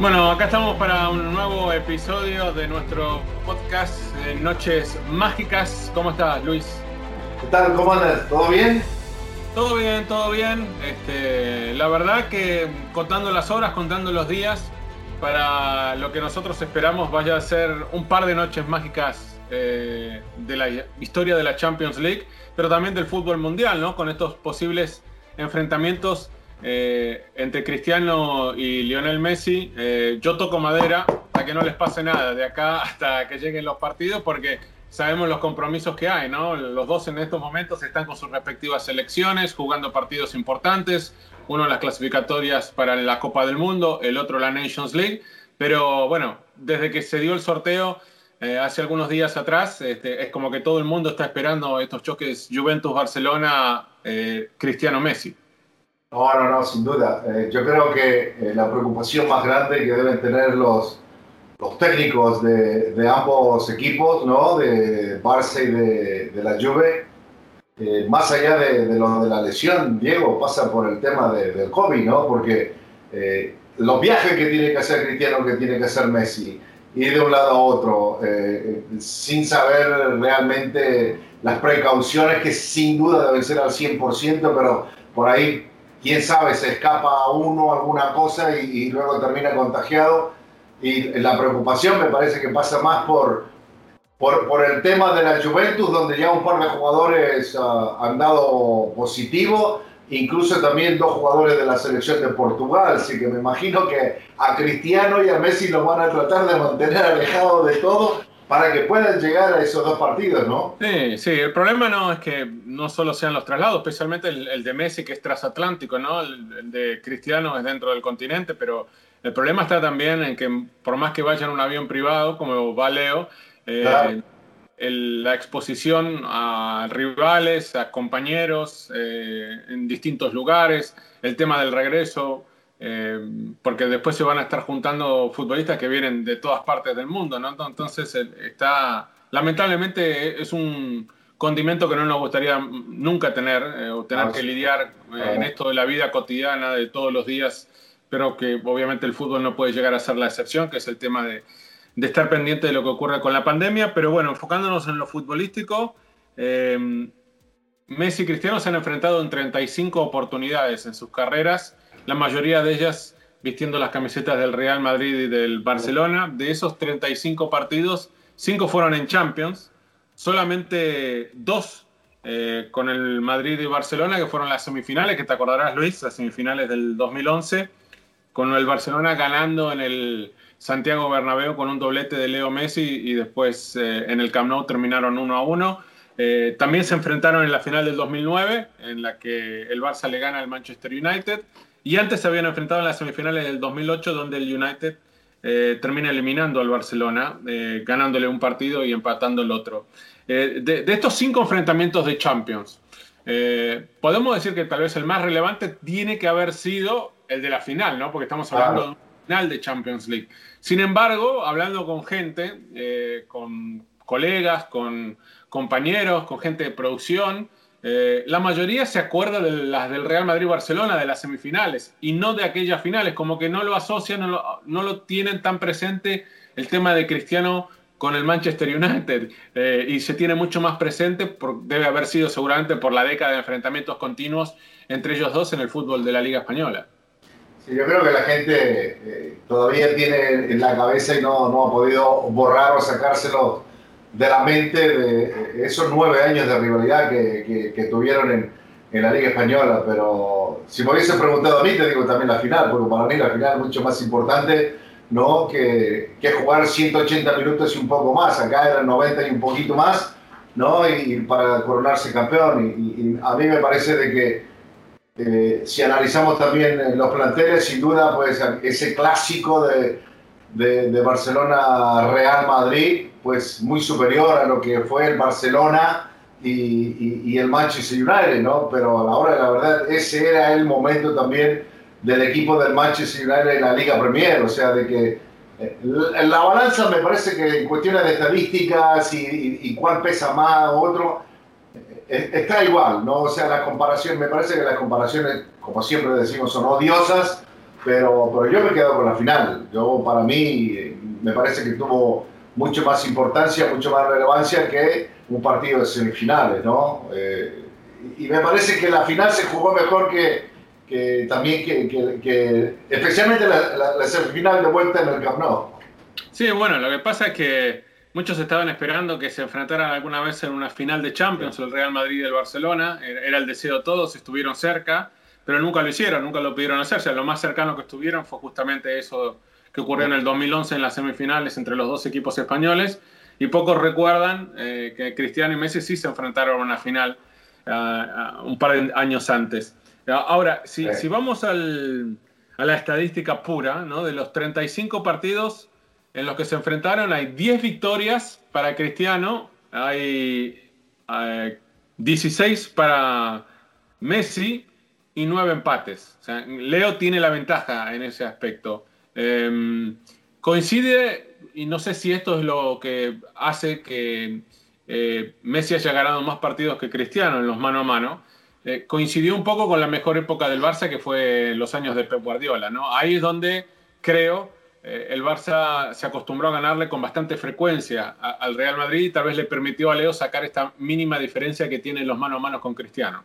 Bueno, acá estamos para un nuevo episodio de nuestro podcast de Noches Mágicas. ¿Cómo estás, Luis? ¿Qué tal? ¿Cómo andas? ¿Todo bien? Todo bien, todo bien. Este, la verdad que contando las horas, contando los días, para lo que nosotros esperamos vaya a ser un par de noches mágicas eh, de la historia de la Champions League, pero también del fútbol mundial, ¿no? Con estos posibles enfrentamientos eh, entre Cristiano y Lionel Messi, eh, yo toco madera para que no les pase nada de acá hasta que lleguen los partidos, porque sabemos los compromisos que hay, ¿no? Los dos en estos momentos están con sus respectivas selecciones, jugando partidos importantes, uno las clasificatorias para la Copa del Mundo, el otro la Nations League, pero bueno, desde que se dio el sorteo eh, hace algunos días atrás, este, es como que todo el mundo está esperando estos choques Juventus-Barcelona, Cristiano-Messi. No, no, no, sin duda. Eh, yo creo que eh, la preocupación más grande que deben tener los, los técnicos de, de ambos equipos, ¿no? de Barça y de, de la Juve, eh, más allá de, de, lo de la lesión, Diego, pasa por el tema del COVID, ¿no? porque los viajes que tiene que hacer Cristiano, que tiene que hacer Messi, ir de un lado a otro, sin saber realmente las precauciones que sin duda deben ser al 100%, pero por ahí quién sabe, se escapa a uno alguna cosa y, luego termina contagiado. Y la preocupación me parece que pasa más por, por, el tema de la Juventus, donde ya un par de jugadores uh, han dado positivo, incluso también dos jugadores de la selección de Portugal. Así que me imagino que a Cristiano y a Messi los van a tratar de mantener alejados de todo para que puedan llegar a esos dos partidos, ¿no? Sí, sí, el problema no es que no solo sean los traslados, especialmente el, de Messi que es transatlántico, ¿no? El, de Cristiano es dentro del continente, pero el problema está también en que por más que vayan en un avión privado, como va Leo, eh, la exposición a rivales, a compañeros eh, en distintos lugares, el tema del regreso, eh, porque después se van a estar juntando futbolistas que vienen de todas partes del mundo, ¿no? Entonces está, lamentablemente es un condimento que no nos gustaría nunca tener, eh, o tener que lidiar eh, en esto de la vida cotidiana de todos los días, pero que obviamente el fútbol no puede llegar a ser la excepción, que es el tema de, de estar pendiente de lo que ocurre con la pandemia, pero bueno, enfocándonos en lo futbolístico, Messi y Cristiano se han enfrentado en 35 oportunidades en sus carreras la mayoría de ellas vistiendo las camisetas del Real Madrid y del Barcelona. De esos 35 partidos, 5 fueron en Champions, solamente dos eh, con el Madrid y Barcelona, que fueron las semifinales, que te acordarás Luis, las semifinales del 2011, con el Barcelona ganando en el Santiago Bernabéu con un doblete de Leo Messi y después eh, en el Camp Nou terminaron 1 a 1. Eh, también se enfrentaron en la final del 2009, en la que el Barça le gana al Manchester United. Y antes se habían enfrentado en las semifinales del 2008, donde el United eh, termina eliminando al Barcelona, ganándole un partido y empatando el otro. De, estos cinco enfrentamientos de Champions, podemos decir que tal vez el más relevante tiene que haber sido el de la final, ¿no? Porque estamos hablando de un final de Champions League. Sin embargo, hablando con gente, eh, con colegas, con compañeros, con gente de producción, eh, la mayoría se acuerda de las del Real Madrid-Barcelona, de las semifinales, y no de aquellas finales, como que no lo asocian, no lo, tienen tan presente el tema de Cristiano con el Manchester United, eh, y se tiene mucho más presente, debe haber sido seguramente por la década de enfrentamientos continuos entre ellos dos en el fútbol de la Liga Española. Yo creo que la gente eh, todavía tiene en la cabeza y no, no, ha podido borrar o sacárselo de la mente de esos nueve años de rivalidad que, que, tuvieron en, en, la Liga Española. Pero si me hubiese preguntado a mí, te digo también la final, porque para mí la final es mucho más importante ¿no? que, que jugar 180 minutos y un poco más. Acá eran 90 y un poquito más, ¿no? y, para coronarse campeón. y a mí me parece de que eh, si analizamos también los planteles, sin duda, pues ese clásico de, de, Barcelona-Real Madrid, pues muy superior a lo que fue el Barcelona y, y, el Manchester United, ¿no? Pero a la hora de la verdad, ese era el momento también del equipo del Manchester United en la Liga Premier, o sea, de que eh, la balanza me parece que en cuestiones de estadísticas y, y cuál pesa más o otro, está igual, ¿no? O sea, la comparación, me parece que las comparaciones, como siempre decimos, son odiosas, pero, pero yo me quedo con la final. Yo, para mí, me parece que tuvo mucho más importancia, mucho más relevancia que un partido de semifinales, ¿no? Eh, y me parece que la final se jugó mejor que, que también que, que, especialmente la, la, semifinal de vuelta en el Camp Nou. Sí, bueno, lo que pasa es que Muchos estaban esperando que se enfrentaran alguna vez en una final de Champions, el Real Madrid y el Barcelona. Era el deseo de todos, estuvieron cerca, pero nunca lo hicieron, nunca lo pudieron hacer. O sea, lo más cercano que estuvieron fue justamente eso que ocurrió en el 2011 en las semifinales entre los dos equipos españoles. Y pocos recuerdan eh, que Cristiano y Messi sí se enfrentaron a una final uh, un par de años antes. Ahora, si, si vamos al, a la estadística pura, ¿no? de los 35 partidos en los que se enfrentaron hay 10 victorias para Cristiano, hay 16 para Messi y 9 empates. Leo tiene la ventaja en ese aspecto. Em, coincide, y no sé si esto es lo que hace que eh, Messi haya ganado más partidos que Cristiano en los mano a mano, eh, coincidió un poco con la mejor época del Barça, que fue los años de Pep Guardiola. ¿no? Ahí es donde creo eh, el Barça se acostumbró a ganarle con bastante frecuencia al Real Madrid y tal vez le permitió a Leo sacar esta mínima diferencia que tienen los mano a mano con Cristiano.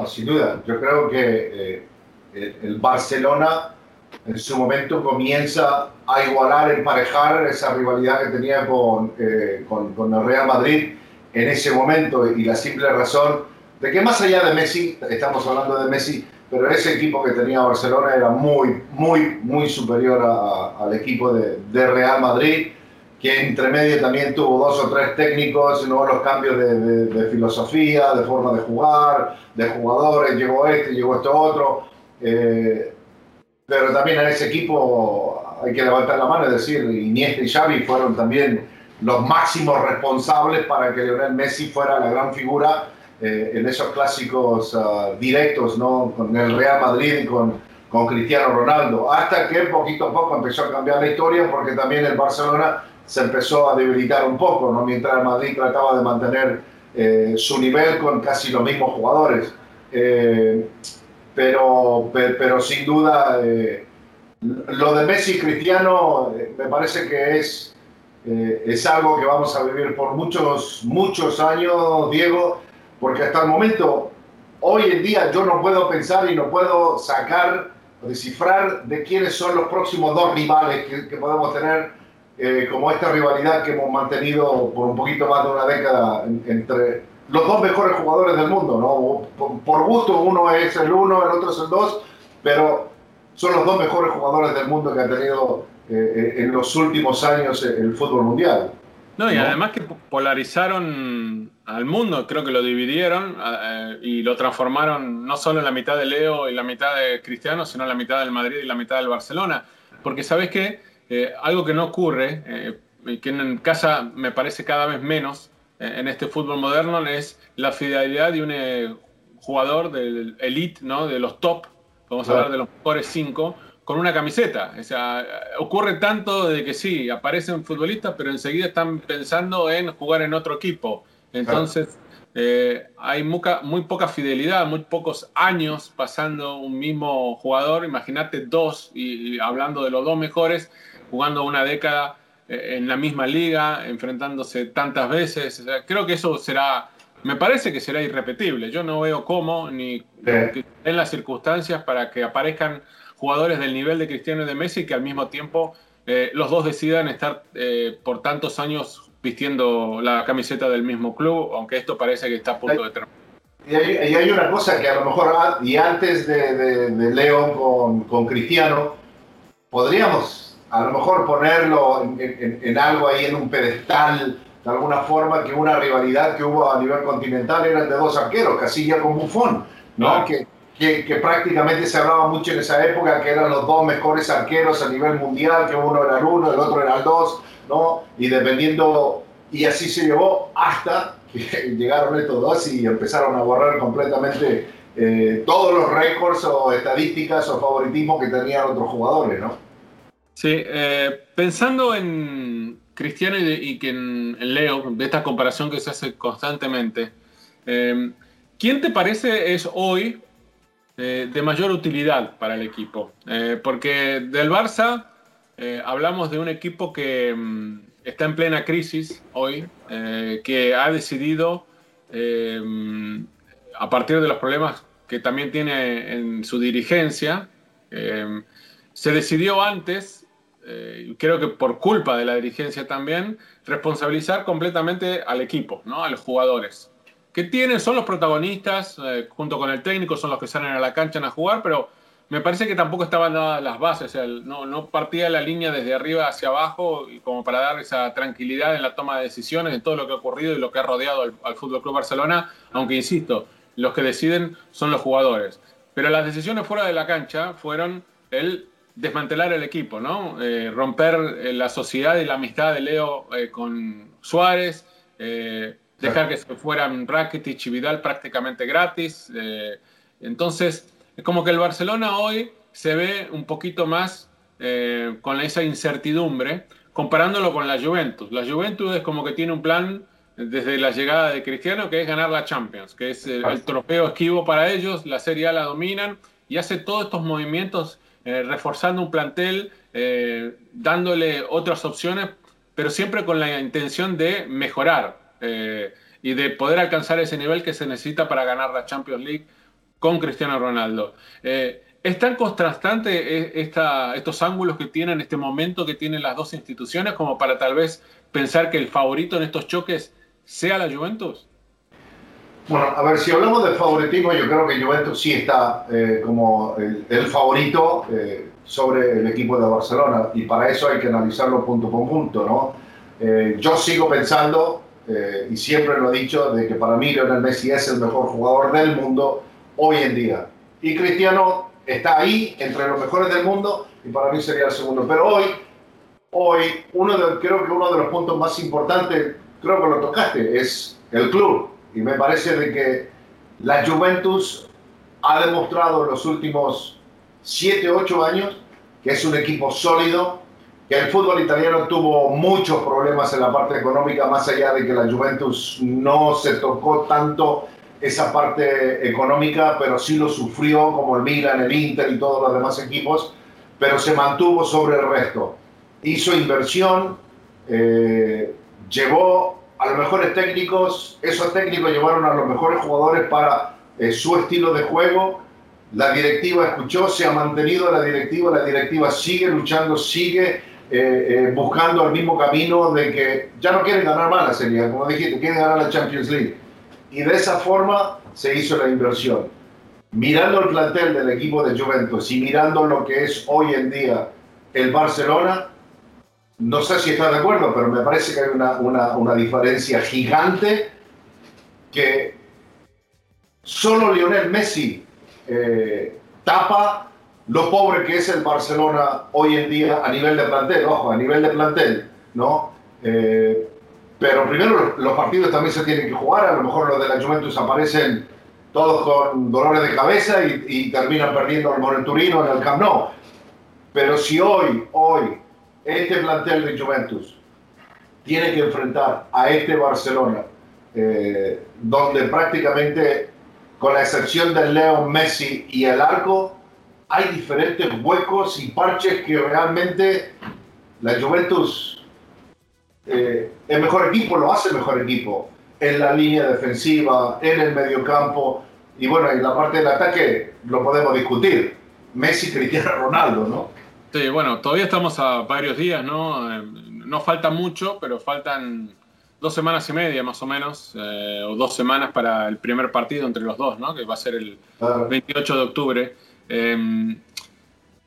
Ah, sin duda, yo creo que eh, el Barcelona en su momento comienza a igualar, emparejar esa rivalidad que tenía con, eh, con, con, el Real Madrid en ese momento y la simple razón de que más allá de Messi, estamos hablando de Messi, pero ese equipo que tenía Barcelona era muy, muy, muy superior al equipo de Real Madrid que entre medio también tuvo dos o tres técnicos, ¿no? los cambios de, de, filosofía, de forma de jugar, de jugadores, llegó este, llegó este otro. Eh, pero también en ese equipo hay que levantar la mano y decir, Iniesta y Xavi fueron también los máximos responsables para que Lionel Messi fuera la gran figura eh, en esos clásicos uh, directos ¿no? con el Real Madrid y con, con Cristiano Ronaldo. Hasta que poquito a poco empezó a cambiar la historia porque también el Barcelona se empezó a debilitar un poco, ¿no? mientras Madrid trataba de mantener eh, su nivel con casi los mismos jugadores. Eh, pero, pero, sin duda, eh, lo de Messi y Cristiano me parece que es, es algo que vamos a vivir por muchos, muchos años, Diego, porque hasta el momento, hoy en día yo no puedo pensar y no puedo sacar, descifrar de quiénes son los próximos dos rivales que, que podemos tener eh, como esta rivalidad que hemos mantenido por un poquito más de una década entre los dos mejores jugadores del mundo, ¿no? Por, gusto uno es el uno, el otro es el dos, pero son los dos mejores jugadores del mundo que ha tenido eh, eh, en los últimos años el fútbol mundial. No, y además que polarizaron al mundo, creo que lo dividieron y lo transformaron no solo en la mitad de Leo y la mitad de Cristiano, sino en la mitad del Madrid y la mitad del Barcelona. Porque sabes que eh, algo que no ocurre, eh, que en casa me parece cada vez menos eh, en este fútbol moderno, es la fidelidad de un jugador del elite, ¿no? de los top, vamos a hablar de los mejores cinco, con una camiseta. O sea, ocurre tanto de que sí, aparecen futbolistas, pero enseguida están pensando en jugar en otro equipo. Entonces, hay muy poca fidelidad, muy pocos años pasando un mismo jugador. Imagínate dos, y hablando de los dos mejores, jugando una década eh, en la misma liga, enfrentándose tantas veces. creo que eso será, me parece que será irrepetible. Yo no veo cómo ni en las circunstancias para que aparezcan jugadores del nivel de Cristiano y de Messi que al mismo tiempo eh, los dos decidan estar eh, por tantos años vistiendo la camiseta del mismo club, aunque esto parece que está a punto de terminar. Y hay, una cosa que a lo mejor, ah, y antes de, de, con Cristiano, podríamos a lo mejor ponerlo en, algo ahí en un pedestal, de alguna forma, que una rivalidad que hubo a nivel continental era de dos arqueros, Casilla con Buffon, ¿no? Que, que, prácticamente se hablaba mucho en esa época que eran los dos mejores arqueros a nivel mundial, que uno era el uno, el otro era el dos, ¿no? Y dependiendo, y así se llevó hasta que llegaron estos dos y empezaron a borrar completamente eh, todos los récords o estadísticas o favoritismo que tenían otros jugadores, ¿no? Sí, eh, pensando en Cristiano y, que en, Leo, de esta comparación que se hace constantemente, eh, ¿quién te parece es hoy eh, de mayor utilidad para el equipo? porque del Barça hablamos de un equipo que mm, está en plena crisis hoy, que ha decidido, a partir de los problemas que también tiene en su dirigencia, se decidió antes eh, creo que por culpa de la dirigencia también, responsabilizar completamente al equipo, ¿no? a los jugadores. Que tienen, son los protagonistas, eh, junto con el técnico, son los que salen a la cancha a jugar, pero me parece que tampoco estaban dadas las bases, no, partía la línea desde arriba hacia abajo y como para dar esa tranquilidad en la toma de decisiones de todo lo que ha ocurrido y lo que ha rodeado al, al Fútbol Club Barcelona, aunque insisto, los que deciden son los jugadores. Pero las decisiones fuera de la cancha fueron el desmantelar el equipo, ¿no? Eh, romper eh, la sociedad y la amistad de Leo eh, con Suárez, dejar que se fueran Rakitic y Vidal prácticamente gratis. entonces, Es como que el Barcelona hoy se ve un poquito más con esa incertidumbre comparándolo con la Juventus. La Juventus es como que tiene un plan desde la llegada de Cristiano que es ganar la Champions, que es el, el trofeo esquivo para ellos, la Serie A la dominan y hace todos estos movimientos eh, reforzando un plantel, eh, dándole otras opciones, pero siempre con la intención de mejorar eh, y de poder alcanzar ese nivel que se necesita para ganar la Champions League con Cristiano Ronaldo. ¿Es tan contrastante esta, estos ángulos que tienen, en este momento que tienen las dos instituciones, como para tal vez pensar que el favorito en estos choques sea la Juventus? Bueno, a ver, si hablamos de favoritismo, yo creo que Juventus sí está eh, como el, el favorito eh, sobre el equipo de Barcelona y para eso hay que analizarlo punto por punto, ¿no? Eh, yo sigo pensando, y siempre lo he dicho, de que para mí Lionel Messi es el mejor jugador del mundo hoy en día. Y Cristiano está ahí entre los mejores del mundo y para mí sería el segundo. Pero hoy, hoy uno de, creo que uno de los puntos más importantes, creo que lo tocaste, es el club y me parece de que la Juventus ha demostrado en los últimos 7, 8 años que es un equipo sólido, que el fútbol italiano tuvo muchos problemas en la parte económica, más allá de que la Juventus no se tocó tanto esa parte económica, pero sí lo sufrió como el Milan, el Inter y todos los demás equipos, pero se mantuvo sobre el resto. Hizo inversión, eh, llevó a los mejores técnicos, esos técnicos llevaron a los mejores jugadores para eh, su estilo de juego. La directiva escuchó, se ha mantenido la directiva, la directiva sigue luchando, sigue eh, eh, buscando el mismo camino de que ya no quieren ganar más la Serie como dijiste, quieren ganar la Champions League. Y de esa forma se hizo la inversión. Mirando el plantel del equipo de Juventus y mirando lo que es hoy en día el Barcelona, no sé si estás de acuerdo, pero me parece que hay una, una, una diferencia gigante que solo Lionel Messi eh, tapa lo pobre que es el Barcelona hoy en día a nivel de plantel, ojo, a nivel de plantel, ¿no? Eh, pero primero los partidos también se tienen que jugar, a lo mejor los de la Juventus aparecen todos con dolores de cabeza y, terminan perdiendo al Turino en el Camp Nou. Pero si hoy, hoy, este plantel de Juventus tiene que enfrentar a este Barcelona, eh, donde prácticamente, con la excepción del Leo Messi y el arco, hay diferentes huecos y parches que realmente la Juventus, eh, el mejor equipo lo hace mejor equipo, en la línea defensiva, en el mediocampo, y bueno, en la parte del ataque lo podemos discutir. Messi, Cristiano Ronaldo, ¿no? Sí, bueno, todavía estamos a varios días, ¿no? Eh, no falta mucho, pero faltan dos semanas y media más o menos, eh, o dos semanas para el primer partido entre los dos, ¿no? Que va a ser el 28 de octubre. Em,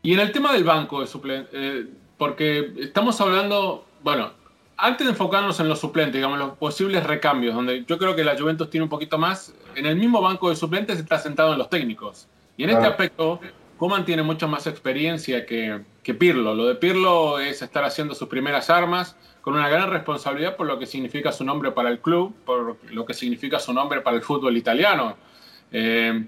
y en el tema del banco de suplentes, eh, porque estamos hablando, bueno, antes de enfocarnos en los suplentes, digamos, los posibles recambios, donde yo creo que la Juventus tiene un poquito más, en el mismo banco de suplentes está sentado en los técnicos. Y en este aspecto, Kuman tiene mucha más experiencia que, que, Pirlo. Lo de Pirlo es estar haciendo sus primeras armas con una gran responsabilidad por lo que significa su nombre para el club, por lo que significa su nombre para el fútbol italiano. Eh,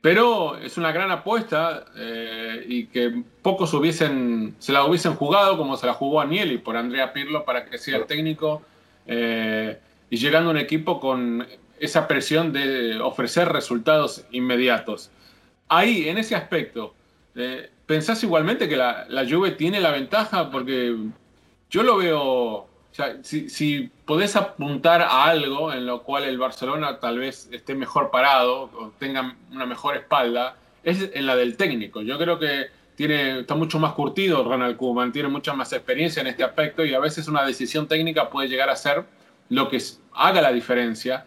pero es una gran apuesta eh, y que pocos hubiesen, se la hubiesen jugado como se la jugó Agnelli por Andrea Pirlo para que sea el técnico eh, y llegando a un equipo con esa presión de ofrecer resultados inmediatos ahí, en ese aspecto, eh, ¿pensás igualmente que la, la, Juve tiene la ventaja? Porque yo lo veo, o sea, si, si, podés apuntar a algo en lo cual el Barcelona tal vez esté mejor parado o tenga una mejor espalda, es en la del técnico. Yo creo que tiene, está mucho más curtido Ronald Koeman, tiene mucha más experiencia en este aspecto y a veces una decisión técnica puede llegar a ser lo que haga la diferencia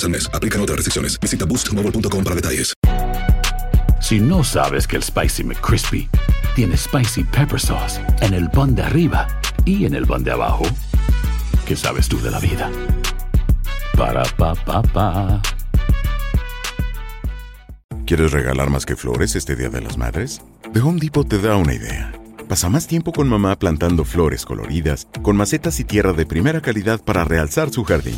al mes. Aplican otras restricciones. Visita boostmobile.com para detalles. Si no sabes que el Spicy McCrispy tiene Spicy Pepper Sauce en el pan de arriba y en el pan de abajo, ¿qué sabes tú de la vida? Para, pa, pa, pa. ¿Quieres regalar más que flores este Día de las Madres? The Home Depot te da una idea. Pasa más tiempo con mamá plantando flores coloridas, con macetas y tierra de primera calidad para realzar su jardín.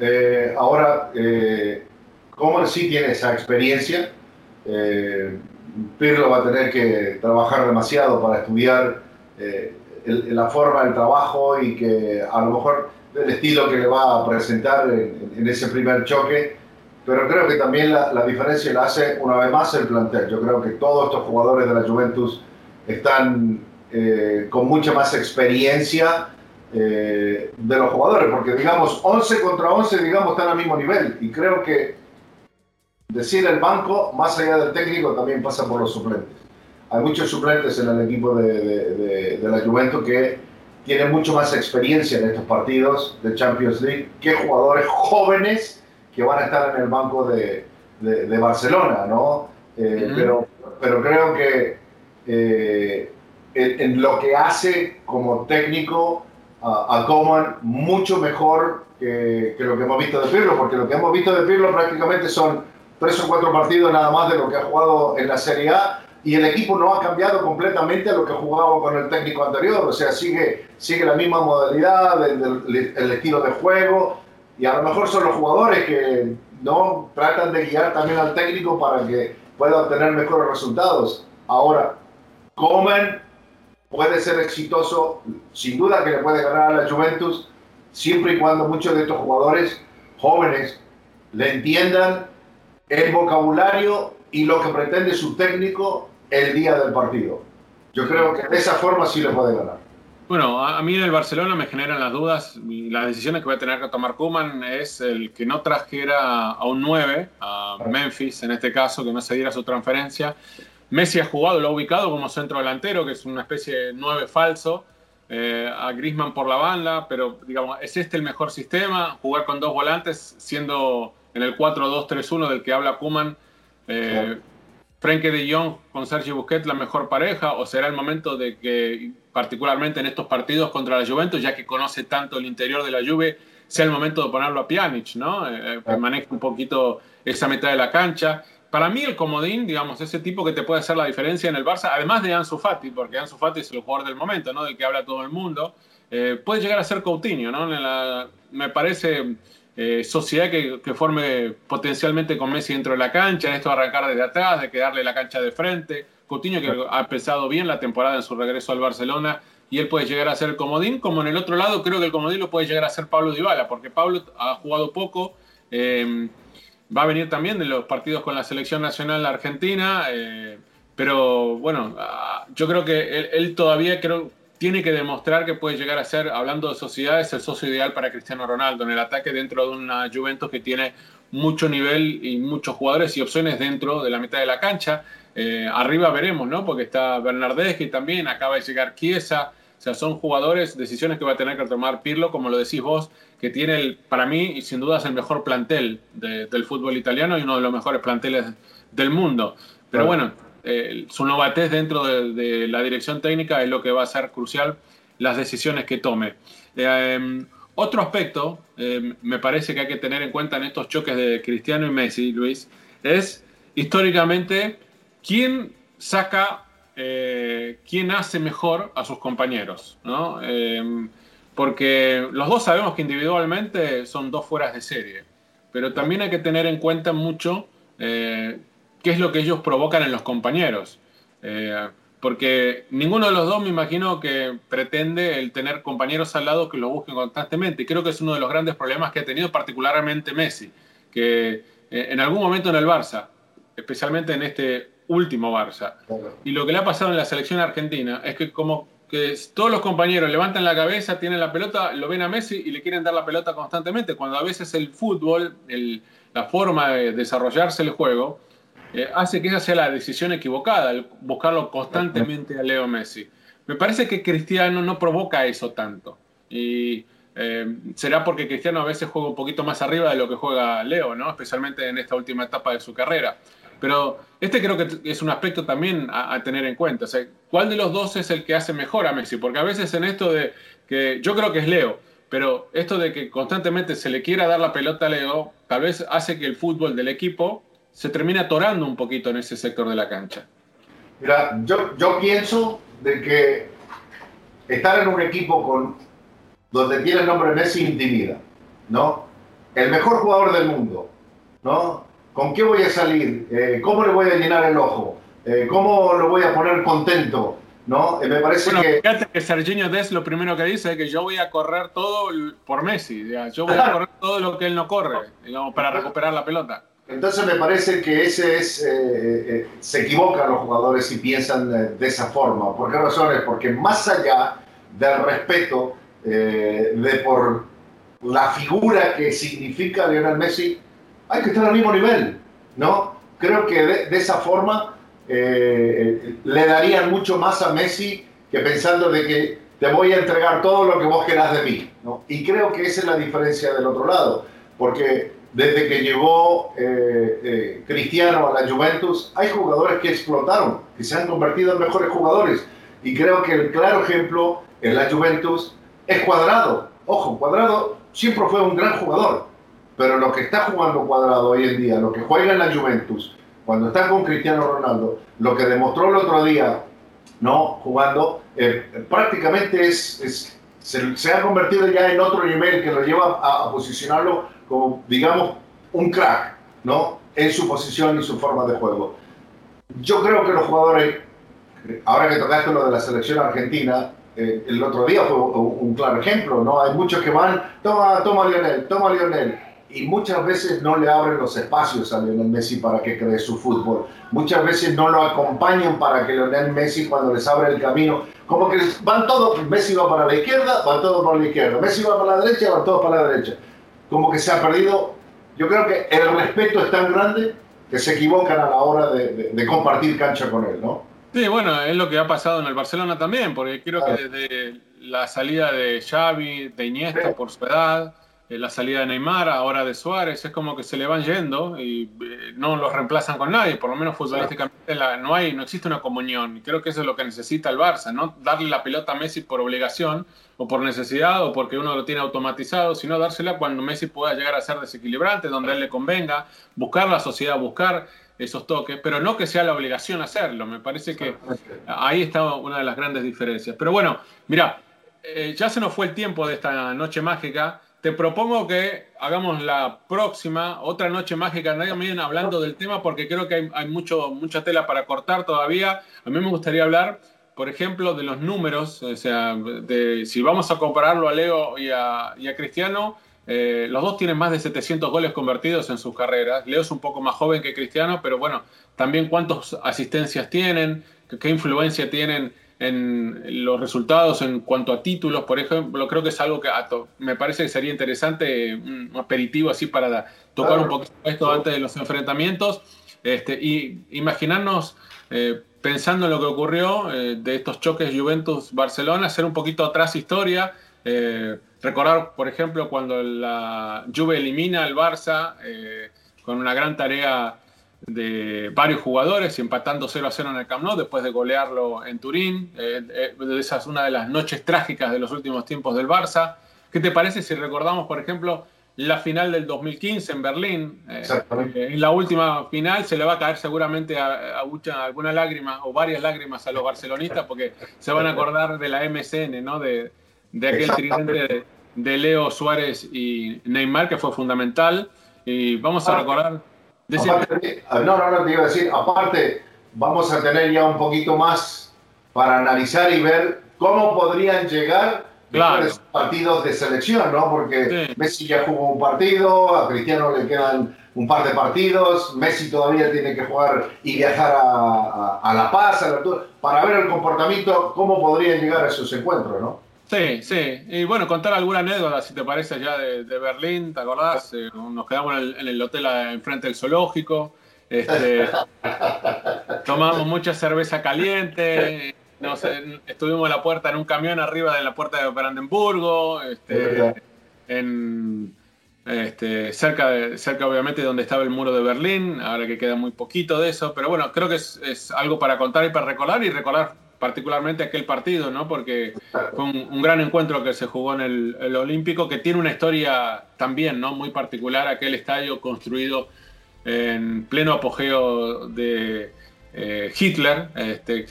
Eh, ahora, eh, Coman sí tiene esa experiencia. Eh, Pirlo va a tener que trabajar demasiado para estudiar eh, el- la forma del trabajo y que a lo mejor el estilo que le va a presentar en, en ese primer choque. Pero creo que también la, la diferencia la hace una vez más el plantel. Yo creo que todos estos jugadores de la Juventus están eh, con mucha más experiencia eh, de los jugadores, porque digamos 11 contra 11, digamos, están al mismo nivel. Y creo que decir el banco, más allá del técnico, también pasa por los suplentes. Hay muchos suplentes en el equipo de, de- de- de la Juventus que tienen mucho más experiencia en estos partidos de Champions League que jugadores jóvenes que van a estar en el banco de, Barcelona, ¿no? Eh, pero, pero creo que eh, en, en lo que hace como técnico a, Coman mucho mejor que, que lo que hemos visto de Pirlo, porque lo que hemos visto de Pirlo prácticamente son tres o cuatro partidos nada más de lo que ha jugado en la Serie A y el equipo no ha cambiado completamente a lo que jugaba con el técnico anterior, o sea, sigue, sigue la misma modalidad, el, el- el estilo de juego y a lo mejor son los jugadores que no tratan de guiar también al técnico para que pueda obtener mejores resultados. Ahora, Coman puede ser exitoso, sin duda que le puede ganar a la Juventus, siempre y cuando muchos de estos jugadores jóvenes le entiendan el vocabulario y lo que pretende su técnico el día del partido. Yo creo que de esa forma sí le puede ganar. Bueno, a mí en el Barcelona me generan las dudas y las decisiones que va a tener que tomar Koeman es el que no trajera a un 9, a Memphis en este caso, que no se diera su transferencia. Messi ha jugado, lo ha ubicado como centro delantero, que es una especie de 9 falso, eh, a Griezmann por la banda, pero digamos, ¿es este el mejor sistema? Jugar con dos volantes, siendo en el 4-2-3-1 del que habla Koeman, eh, Frenkie de Jong con Sergio Busquets la mejor pareja o será el momento de que particularmente en estos partidos contra la Juventus ya que conoce tanto el interior de la Juve sea el momento de ponerlo a Pjanic, ¿no? Eh, maneje un poquito esa mitad de la cancha. Para mí el comodín, digamos, ese tipo que te puede hacer la diferencia en el Barça, además de Ansu Fati, porque Ansu Fati es el jugador del momento, ¿no? Del que habla todo el mundo, eh, puede llegar a ser Coutinho, ¿no? En la- me parece eh, sociedad que, que forme potencialmente con Messi dentro de la cancha, esto de arrancar desde atrás, de quedarle la cancha de frente. Coutinho que ha empezado bien la temporada en su regreso al Barcelona y él puede llegar a ser el comodín, como en el otro lado creo que el comodín lo puede llegar a ser Pablo Dybala, porque Pablo ha jugado poco, eh, va a venir también de los partidos con la selección nacional argentina, eh, pero bueno, ah, yo creo que él, todavía creo tiene que demostrar que puede llegar a ser, hablando de sociedades, el socio ideal para Cristiano Ronaldo en el ataque dentro de una Juventus que tiene mucho nivel y muchos jugadores y opciones dentro de la mitad de la cancha. Eh, arriba veremos, ¿no? Porque está Bernardeschi también, acaba de llegar Chiesa. O sea, son jugadores, decisiones que va a tener que tomar Pirlo, como lo decís vos, que tiene, el, para mí, y sin duda es el mejor plantel de- del fútbol italiano y uno de los mejores planteles del mundo. Pero bueno, eh, su novatez dentro de, de la dirección técnica es lo que va a ser crucial las decisiones que tome. Eh, otro aspecto, eh, me parece que hay que tener en cuenta en estos choques de Cristiano y Messi, Luis, es históricamente quién saca, eh, quién hace mejor a sus compañeros. ¿no? Eh, porque los dos sabemos que individualmente son dos fueras de serie, pero también hay que tener en cuenta mucho eh, qué es lo que ellos provocan en los compañeros. Eh, porque ninguno de los dos me imagino que pretende el tener compañeros al lado que lo busquen constantemente. Creo que es uno de los grandes problemas que ha tenido particularmente Messi, que eh, en algún momento en el Barça, especialmente en este último Barça, y lo que le ha pasado en la selección argentina es que como que todos los compañeros levantan la cabeza, tienen la pelota, lo ven a Messi y le quieren dar la pelota constantemente, cuando a veces el fútbol, la forma de desarrollarse el juego, eh, hace que esa sea la decisión equivocada, el buscarlo constantemente a Leo Messi. Me parece que Cristiano no provoca eso tanto. Y eh, será porque Cristiano a veces juega un poquito más arriba de lo que juega Leo, ¿no? especialmente en esta última etapa de su carrera. Pero este creo que es un aspecto también a, tener en cuenta. ¿cuál de los dos es el que hace mejor a Messi? Porque a veces en esto de que yo creo que es Leo, pero esto de que constantemente se le quiera dar la pelota a Leo, tal vez hace que el fútbol del equipo se termina atorando un poquito en ese sector de la cancha. Mira, yo, yo pienso de que estar en un equipo con, donde tiene el nombre Messi intimida, ¿no? El mejor jugador del mundo, ¿no? ¿Con qué voy a salir? Eh, ¿Cómo le voy a llenar el ojo? Eh, ¿Cómo lo voy a poner contento? ¿No? Eh, me parece bueno, que... Fíjate que Serginho Des lo primero que dice es que yo voy a correr todo por Messi. Yo voy a correr todo lo que él no corre, digamos, para recuperar la pelota. Entonces me parece que ese es, se equivocan los jugadores y piensan de esa forma. ¿Por qué razones? Porque más allá del respeto de por la figura que significa Lionel Messi, hay que estar al mismo nivel, ¿no? Creo que de, esa forma le darían mucho más a Messi que pensando de que te voy a entregar todo lo que vos querás de mí, ¿no? Y creo que esa es la diferencia del otro lado, porque desde que llegó eh, eh, Cristiano a la Juventus, hay jugadores que explotaron, que se han convertido en mejores jugadores. Y creo que el claro ejemplo en la Juventus es Cuadrado. Ojo, Cuadrado siempre fue un gran jugador, pero lo que está jugando Cuadrado hoy en día, lo que juega en la Juventus, cuando está con Cristiano Ronaldo, lo que demostró el otro día, no jugando, eh, prácticamente es, se, ha convertido ya en otro nivel que lo lleva a posicionarlo como, digamos, un crack, ¿no? En su posición y su forma de juego. Yo creo que los jugadores, ahora que tocaste lo de la selección argentina, eh, el otro día fue un claro ejemplo, ¿no? Hay muchos que van, toma, toma Lionel, toma Lionel, y muchas veces no le abren los espacios a Lionel Messi para que cree su fútbol. Muchas veces no lo acompañan para que Lionel Messi, cuando les abre el camino, como que van todos, Messi va para la izquierda, van todos para la izquierda, Messi va para la derecha, van todos para la derecha como que se ha perdido. Yo creo que el respeto es tan grande que se equivocan a la hora de, compartir cancha con él, ¿no? Sí, bueno, es lo que ha pasado en el Barcelona también, porque creo que desde la salida de Xavi, de Iniesta por su edad, la salida de Neymar, ahora de Suárez, es como que se le van yendo y eh, no los reemplazan con nadie, por lo menos futbolísticamente no, hay, no existe una comunión. Y creo que eso es lo que necesita el Barça, no darle la pelota a Messi por obligación o por necesidad o porque uno lo tiene automatizado, sino dársela cuando Messi pueda llegar a ser desequilibrante, donde a él le convenga, buscar la sociedad, buscar esos toques, pero no que sea la obligación hacerlo. Me parece que ahí está una de las grandes diferencias. Pero bueno, mira, eh, ya se nos fue el tiempo de esta noche mágica te propongo que hagamos la próxima, otra noche mágica, nadie hablando del tema porque creo que hay, mucho, mucha tela para cortar todavía. A mí me gustaría hablar, por ejemplo, de los números, o sea, de, si vamos a compararlo a Leo y a, Cristiano, eh, los dos tienen más de 700 goles convertidos en sus carreras. Leo es un poco más joven que Cristiano, pero bueno, también cuántas asistencias tienen, qué influencia tienen en los resultados en cuanto a títulos, por ejemplo, creo que es algo que me parece que sería interesante, un aperitivo así para tocar un poquito esto antes de los enfrentamientos. Este, y imaginarnos, eh, pensando en lo que ocurrió eh, de estos choques Juventus-Barcelona, hacer un poquito atrás historia, eh, recordar, por ejemplo, cuando la Juve elimina al Barça con una gran tarea de varios jugadores y empatando 0 a 0 en el Camp Nou después de golearlo en Turín. Eh, eh, esa es una de las noches trágicas de los últimos tiempos del Barça. ¿Qué te parece si recordamos, por ejemplo, la final del 2015 en Berlín? Eh, en la última final se le va a caer seguramente a, alguna lágrima o varias lágrimas a los barcelonistas porque se van a acordar de la MSN, ¿no? De, de aquel tridente de, Leo Suárez y Neymar, que fue fundamental. Y vamos a recordar. No, no, no, te iba a decir, aparte, vamos a tener ya un poquito más para analizar y ver cómo podrían llegar claro. los partidos de selección, ¿no? Porque Messi ya jugó un partido, a Cristiano le quedan un par de partidos, Messi todavía tiene que jugar y viajar a, La Paz, a la para ver el comportamiento, cómo podrían llegar a esos encuentros, ¿no? Sí, sí. Y bueno, contar alguna anécdota, si te parece, ya de, Berlín, ¿te acordás? Eh, nos quedamos en el, hotel enfrente del zoológico. Este, tomamos mucha cerveza caliente. estuvimos en la puerta en un camión arriba de la puerta de Brandenburgo. Este, en, este, cerca, de, cerca obviamente de donde estaba el muro de Berlín, ahora que queda muy poquito de eso, pero bueno, creo que es, es algo para contar y para recordar y recordar particularmente aquel partido, ¿no? Porque fue un, gran encuentro que se jugó en el, Olímpico, que tiene una historia también, ¿no? Muy particular, aquel estadio construido en pleno apogeo de eh, Hitler, este,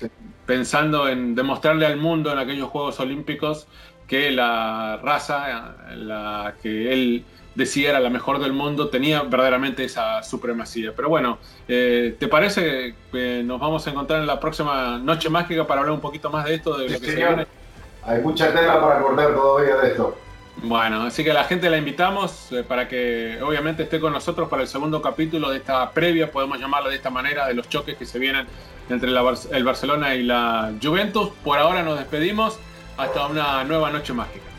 pensando en demostrarle al mundo en aquellos Juegos Olímpicos que la raza, la que él decía era la mejor del mundo, tenía verdaderamente esa supremacía. Pero bueno, eh, ¿te parece que nos vamos a encontrar en la próxima Noche Mágica para hablar un poquito más de esto, de lo que se viene? Hay mucha tela para cortar todavía de esto. Bueno, así que a la gente la invitamos eh, para que obviamente esté con nosotros para el segundo capítulo de esta previa, podemos llamarla de esta manera, de los choques que se vienen entre el Barcelona y la Juventus. Por ahora nos despedimos, hasta una nueva noche mágica.